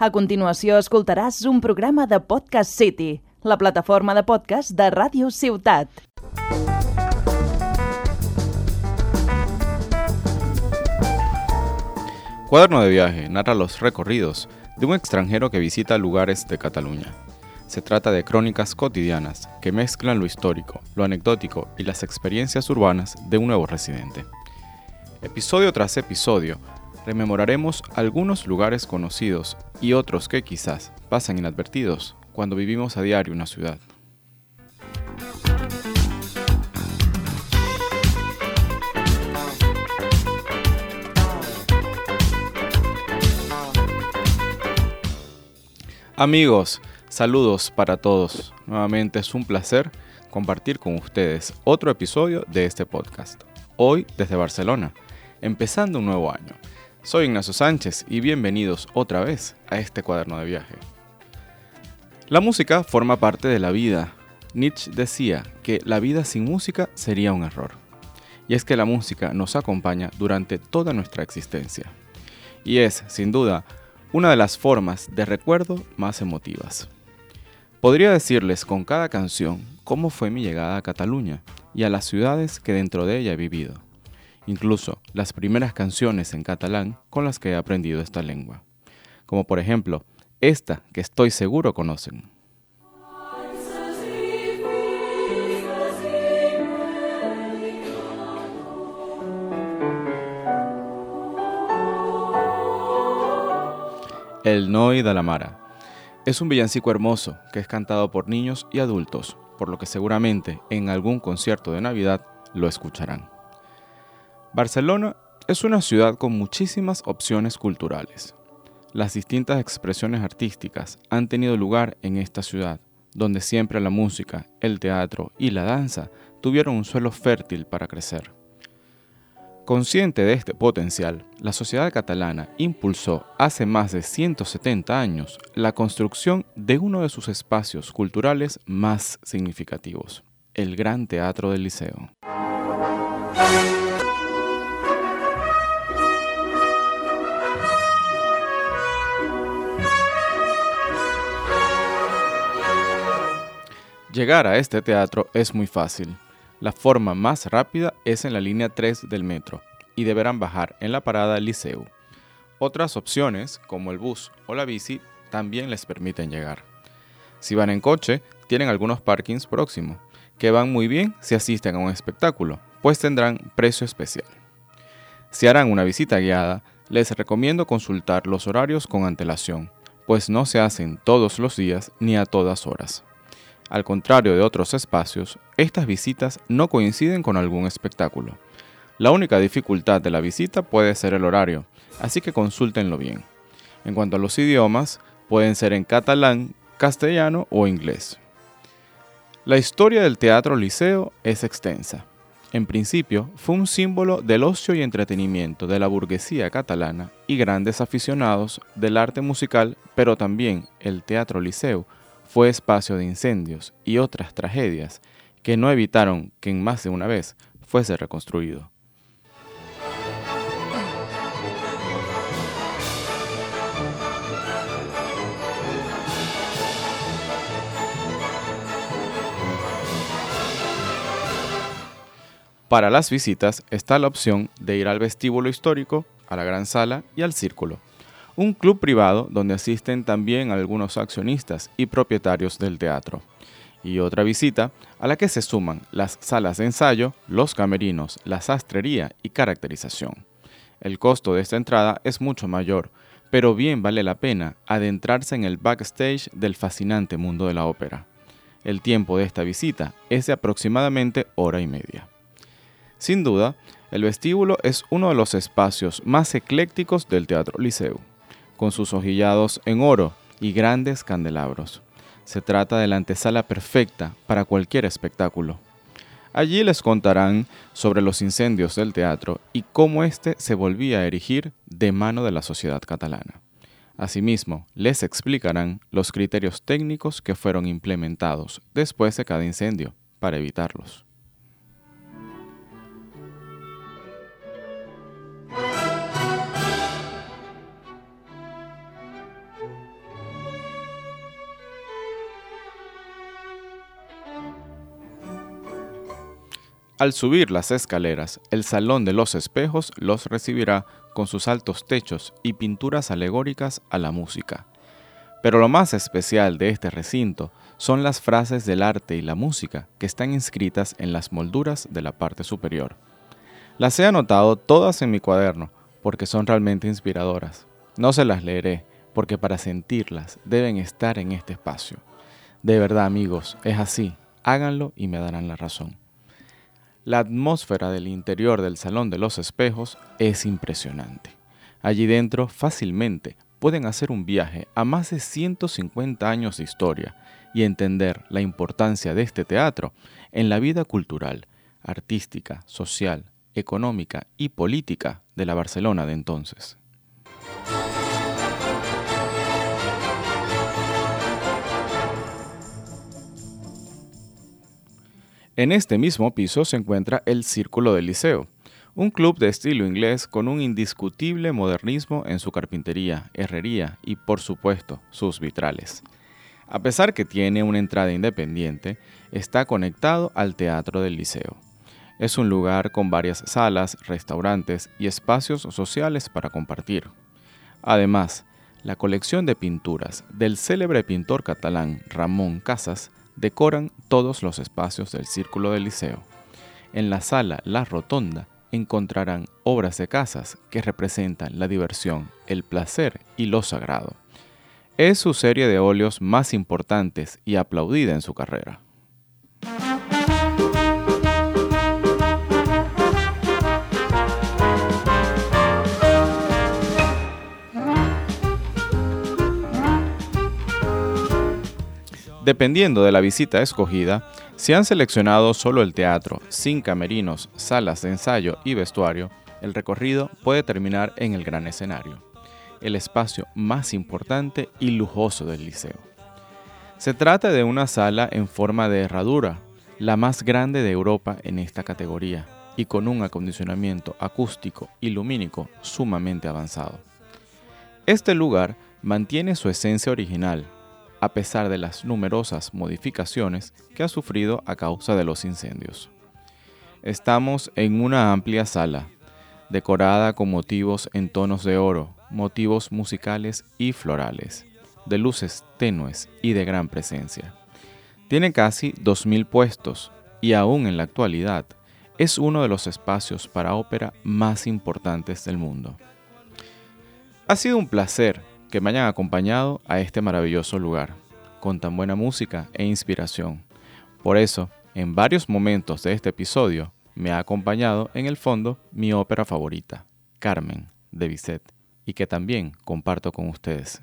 A continuació escoltaràs un programa de Podcast City, la plataforma de podcast de Ràdio Ciutat. Cuaderno de viaje narra los recorridos de un extranjero que visita lugares de Cataluña. Se trata de crónicas cotidianas que mezclan lo histórico, lo anecdótico y las experiencias urbanas de un nuevo residente. Episodio tras episodio, rememoraremos algunos lugares conocidos y otros que quizás pasan inadvertidos cuando vivimos a diario una ciudad. Amigos, saludos para todos. Nuevamente es un placer compartir con ustedes otro episodio de este podcast. Hoy desde Barcelona, empezando un nuevo año. Soy Ignacio Sánchez y bienvenidos otra vez a este cuaderno de viaje. La música forma parte de la vida. Nietzsche decía que la vida sin música sería un error. Y es que la música nos acompaña durante toda nuestra existencia. Y es, sin duda, una de las formas de recuerdo más emotivas. Podría decirles con cada canción cómo fue mi llegada a Cataluña y a las ciudades que dentro de ella he vivido incluso las primeras canciones en catalán con las que he aprendido esta lengua, como por ejemplo esta que estoy seguro conocen. El Noi de la Mara. Es un villancico hermoso que es cantado por niños y adultos, por lo que seguramente en algún concierto de Navidad lo escucharán. Barcelona es una ciudad con muchísimas opciones culturales. Las distintas expresiones artísticas han tenido lugar en esta ciudad, donde siempre la música, el teatro y la danza tuvieron un suelo fértil para crecer. Consciente de este potencial, la sociedad catalana impulsó hace más de 170 años la construcción de uno de sus espacios culturales más significativos, el Gran Teatro del Liceo. Llegar a este teatro es muy fácil. La forma más rápida es en la línea 3 del metro y deberán bajar en la parada Liceu. Otras opciones, como el bus o la bici, también les permiten llegar. Si van en coche, tienen algunos parkings próximos, que van muy bien si asisten a un espectáculo, pues tendrán precio especial. Si harán una visita guiada, les recomiendo consultar los horarios con antelación, pues no se hacen todos los días ni a todas horas. Al contrario de otros espacios, estas visitas no coinciden con algún espectáculo. La única dificultad de la visita puede ser el horario, así que consúltenlo bien. En cuanto a los idiomas, pueden ser en catalán, castellano o inglés. La historia del teatro liceo es extensa. En principio, fue un símbolo del ocio y entretenimiento de la burguesía catalana y grandes aficionados del arte musical, pero también el teatro liceo fue espacio de incendios y otras tragedias que no evitaron que en más de una vez fuese reconstruido. Para las visitas está la opción de ir al vestíbulo histórico, a la gran sala y al círculo un club privado donde asisten también algunos accionistas y propietarios del teatro. Y otra visita a la que se suman las salas de ensayo, los camerinos, la sastrería y caracterización. El costo de esta entrada es mucho mayor, pero bien vale la pena adentrarse en el backstage del fascinante mundo de la ópera. El tiempo de esta visita es de aproximadamente hora y media. Sin duda, el vestíbulo es uno de los espacios más eclécticos del Teatro Liceu con sus ojillados en oro y grandes candelabros. Se trata de la antesala perfecta para cualquier espectáculo. Allí les contarán sobre los incendios del teatro y cómo éste se volvía a erigir de mano de la sociedad catalana. Asimismo, les explicarán los criterios técnicos que fueron implementados después de cada incendio para evitarlos. Al subir las escaleras, el Salón de los Espejos los recibirá con sus altos techos y pinturas alegóricas a la música. Pero lo más especial de este recinto son las frases del arte y la música que están inscritas en las molduras de la parte superior. Las he anotado todas en mi cuaderno porque son realmente inspiradoras. No se las leeré porque para sentirlas deben estar en este espacio. De verdad amigos, es así. Háganlo y me darán la razón. La atmósfera del interior del Salón de los Espejos es impresionante. Allí dentro fácilmente pueden hacer un viaje a más de 150 años de historia y entender la importancia de este teatro en la vida cultural, artística, social, económica y política de la Barcelona de entonces. En este mismo piso se encuentra el Círculo del Liceo, un club de estilo inglés con un indiscutible modernismo en su carpintería, herrería y por supuesto sus vitrales. A pesar que tiene una entrada independiente, está conectado al Teatro del Liceo. Es un lugar con varias salas, restaurantes y espacios sociales para compartir. Además, la colección de pinturas del célebre pintor catalán Ramón Casas decoran todos los espacios del Círculo del Liceo. En la sala La Rotonda encontrarán obras de casas que representan la diversión, el placer y lo sagrado. Es su serie de óleos más importantes y aplaudida en su carrera. Dependiendo de la visita escogida, si han seleccionado solo el teatro, sin camerinos, salas de ensayo y vestuario, el recorrido puede terminar en el gran escenario, el espacio más importante y lujoso del liceo. Se trata de una sala en forma de herradura, la más grande de Europa en esta categoría, y con un acondicionamiento acústico y lumínico sumamente avanzado. Este lugar mantiene su esencia original, a pesar de las numerosas modificaciones que ha sufrido a causa de los incendios. Estamos en una amplia sala, decorada con motivos en tonos de oro, motivos musicales y florales, de luces tenues y de gran presencia. Tiene casi 2.000 puestos y aún en la actualidad es uno de los espacios para ópera más importantes del mundo. Ha sido un placer que me hayan acompañado a este maravilloso lugar, con tan buena música e inspiración. Por eso, en varios momentos de este episodio, me ha acompañado en el fondo mi ópera favorita, Carmen, de Bizet, y que también comparto con ustedes.